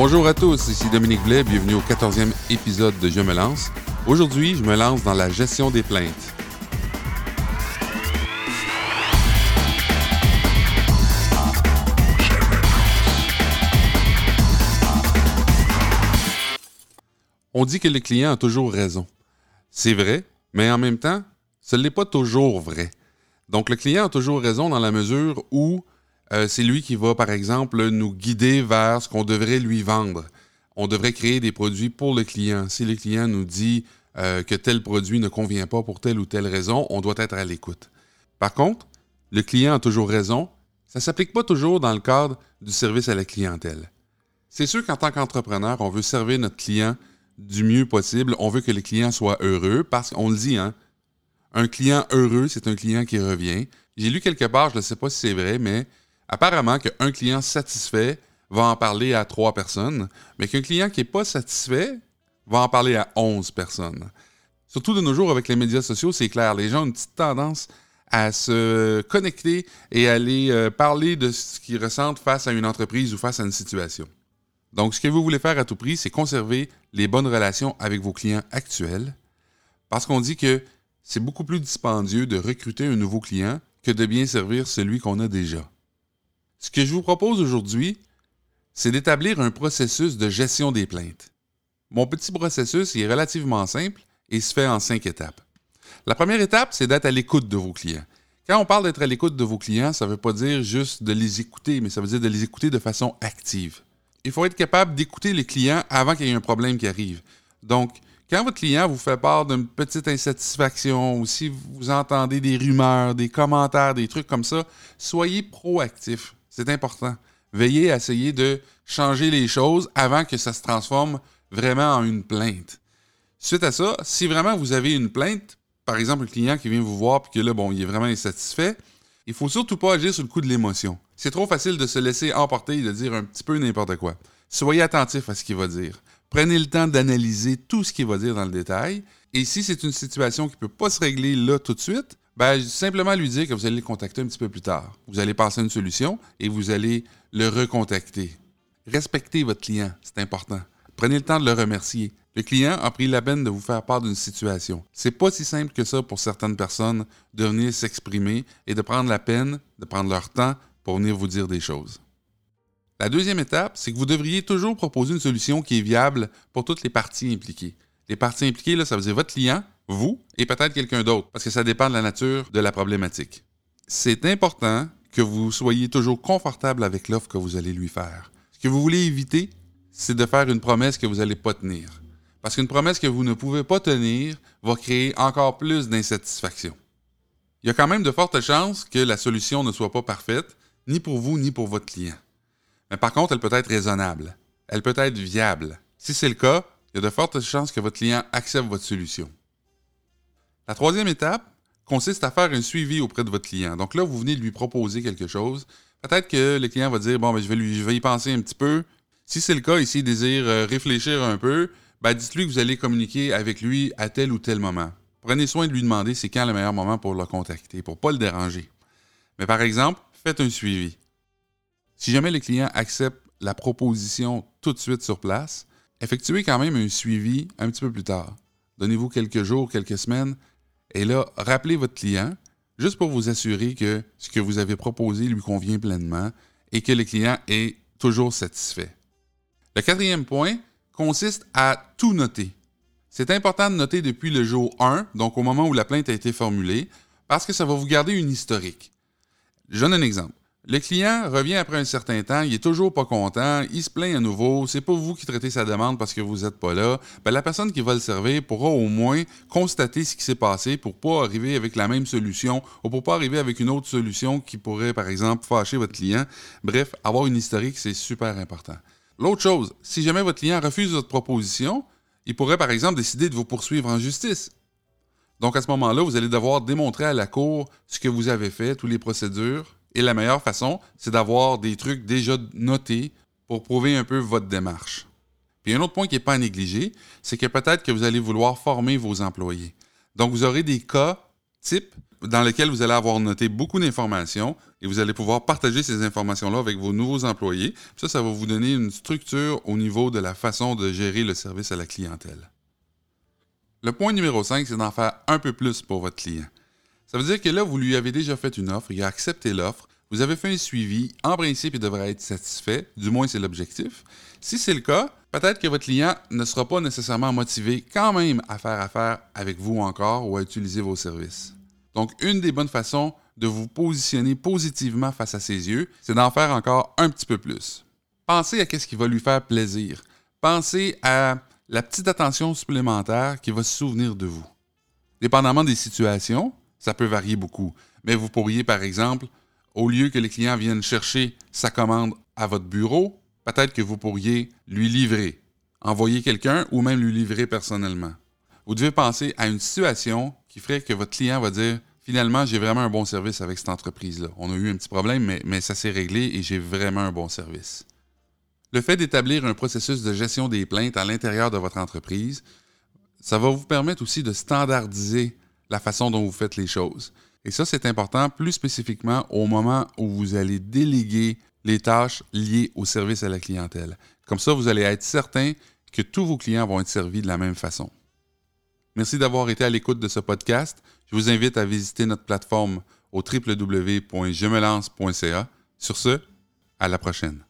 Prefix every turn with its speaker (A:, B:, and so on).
A: Bonjour à tous, ici Dominique Blais, bienvenue au 14e épisode de Je me lance. Aujourd'hui, je me lance dans la gestion des plaintes. On dit que le client a toujours raison. C'est vrai, mais en même temps, ce n'est pas toujours vrai. Donc le client a toujours raison dans la mesure où euh, c'est lui qui va, par exemple, nous guider vers ce qu'on devrait lui vendre. On devrait créer des produits pour le client. Si le client nous dit euh, que tel produit ne convient pas pour telle ou telle raison, on doit être à l'écoute. Par contre, le client a toujours raison. Ça ne s'applique pas toujours dans le cadre du service à la clientèle. C'est sûr qu'en tant qu'entrepreneur, on veut servir notre client du mieux possible. On veut que le client soit heureux parce qu'on le dit, hein, un client heureux, c'est un client qui revient. J'ai lu quelque part, je ne sais pas si c'est vrai, mais apparemment qu'un client satisfait va en parler à trois personnes, mais qu'un client qui n'est pas satisfait va en parler à onze personnes. Surtout de nos jours avec les médias sociaux, c'est clair, les gens ont une petite tendance à se connecter et à aller euh, parler de ce qu'ils ressentent face à une entreprise ou face à une situation. Donc, ce que vous voulez faire à tout prix, c'est conserver les bonnes relations avec vos clients actuels, parce qu'on dit que c'est beaucoup plus dispendieux de recruter un nouveau client que de bien servir celui qu'on a déjà. Ce que je vous propose aujourd'hui, c'est d'établir un processus de gestion des plaintes. Mon petit processus est relativement simple et se fait en cinq étapes. La première étape, c'est d'être à l'écoute de vos clients. Quand on parle d'être à l'écoute de vos clients, ça ne veut pas dire juste de les écouter, mais ça veut dire de les écouter de façon active il faut être capable d'écouter les clients avant qu'il y ait un problème qui arrive. Donc, quand votre client vous fait part d'une petite insatisfaction ou si vous entendez des rumeurs, des commentaires, des trucs comme ça, soyez proactif. C'est important. Veillez à essayer de changer les choses avant que ça se transforme vraiment en une plainte. Suite à ça, si vraiment vous avez une plainte, par exemple un client qui vient vous voir et que là, bon, il est vraiment insatisfait, il faut surtout pas agir sur le coup de l'émotion. C'est trop facile de se laisser emporter et de dire un petit peu n'importe quoi. Soyez attentif à ce qu'il va dire. Prenez le temps d'analyser tout ce qu'il va dire dans le détail. Et si c'est une situation qui ne peut pas se régler là tout de suite, ben, simplement lui dire que vous allez le contacter un petit peu plus tard. Vous allez passer une solution et vous allez le recontacter. Respectez votre client, c'est important. Prenez le temps de le remercier. Le client a pris la peine de vous faire part d'une situation. C'est pas si simple que ça pour certaines personnes de venir s'exprimer et de prendre la peine, de prendre leur temps pour venir vous dire des choses. La deuxième étape, c'est que vous devriez toujours proposer une solution qui est viable pour toutes les parties impliquées. Les parties impliquées, là, ça veut dire votre client, vous et peut-être quelqu'un d'autre, parce que ça dépend de la nature de la problématique. C'est important que vous soyez toujours confortable avec l'offre que vous allez lui faire. Ce que vous voulez éviter, c'est de faire une promesse que vous n'allez pas tenir. Parce qu'une promesse que vous ne pouvez pas tenir va créer encore plus d'insatisfaction. Il y a quand même de fortes chances que la solution ne soit pas parfaite, ni pour vous, ni pour votre client. Mais par contre, elle peut être raisonnable. Elle peut être viable. Si c'est le cas, il y a de fortes chances que votre client accepte votre solution. La troisième étape consiste à faire un suivi auprès de votre client. Donc là, vous venez de lui proposer quelque chose. Peut-être que le client va dire Bon, ben, je, vais lui, y penser un petit peu. Si c'est le cas, ici, il désire euh, réfléchir un peu, ben, dites-lui que vous allez communiquer avec lui à tel ou tel moment. Prenez soin de lui demander c'est quand le meilleur moment pour le contacter, pour ne pas le déranger. Mais par exemple, faites un suivi. Si jamais le client accepte la proposition tout de suite sur place, effectuez quand même un suivi un petit peu plus tard. Donnez-vous quelques jours, quelques semaines, et là, rappelez votre client, juste pour vous assurer que ce que vous avez proposé lui convient pleinement et que le client est toujours satisfait. Le quatrième point, consiste à tout noter. C'est important de noter depuis le jour 1, donc au moment où la plainte a été formulée, parce que ça va vous garder une historique. Je donne un exemple. Le client revient après un certain temps, il est toujours pas content, il se plaint à nouveau, c'est pas vous qui traitez sa demande parce que vous n'êtes pas là. Ben, la personne qui va le servir pourra au moins constater ce qui s'est passé pour pas arriver avec la même solution ou pour pas arriver avec une autre solution qui pourrait, par exemple, fâcher votre client. Bref, avoir une historique, c'est super important. L'autre chose, si jamais votre client refuse votre proposition, il pourrait par exemple décider de vous poursuivre en justice. Donc à ce moment-là, vous allez devoir démontrer à la Cour ce que vous avez fait, toutes les procédures. Et la meilleure façon, c'est d'avoir des trucs déjà notés pour prouver un peu votre démarche. Puis un autre point qui n'est pas à négliger, c'est que peut-être que vous allez vouloir former vos employés. Donc vous aurez des cas types dans lequel vous allez avoir noté beaucoup d'informations et vous allez pouvoir partager ces informations-là avec vos nouveaux employés. Ça, ça va vous donner une structure au niveau de la façon de gérer le service à la clientèle. Le point numéro 5, c'est d'en faire un peu plus pour votre client. Ça veut dire que là, vous lui avez déjà fait une offre, il a accepté l'offre, vous avez fait un suivi, en principe, il devrait être satisfait, du moins c'est l'objectif. Si c'est le cas, peut-être que votre client ne sera pas nécessairement motivé quand même à faire affaire avec vous encore ou à utiliser vos services. Donc, une des bonnes façons de vous positionner positivement face à ses yeux, c'est d'en faire encore un petit peu plus. Pensez à ce qui va lui faire plaisir. Pensez à la petite attention supplémentaire qui va se souvenir de vous. Dépendamment des situations, ça peut varier beaucoup. Mais vous pourriez, par exemple, au lieu que les clients viennent chercher sa commande à votre bureau, peut-être que vous pourriez lui livrer, envoyer quelqu'un ou même lui livrer personnellement. Vous devez penser à une situation qui ferait que votre client va dire finalement, j'ai vraiment un bon service avec cette entreprise-là. On a eu un petit problème, mais, mais ça s'est réglé et j'ai vraiment un bon service. Le fait d'établir un processus de gestion des plaintes à l'intérieur de votre entreprise, ça va vous permettre aussi de standardiser la façon dont vous faites les choses. Et ça, c'est important plus spécifiquement au moment où vous allez déléguer les tâches liées au service à la clientèle. Comme ça, vous allez être certain que tous vos clients vont être servis de la même façon. Merci d'avoir été à l'écoute de ce podcast. Je vous invite à visiter notre plateforme au www.jemelance.ca. Sur ce, à la prochaine.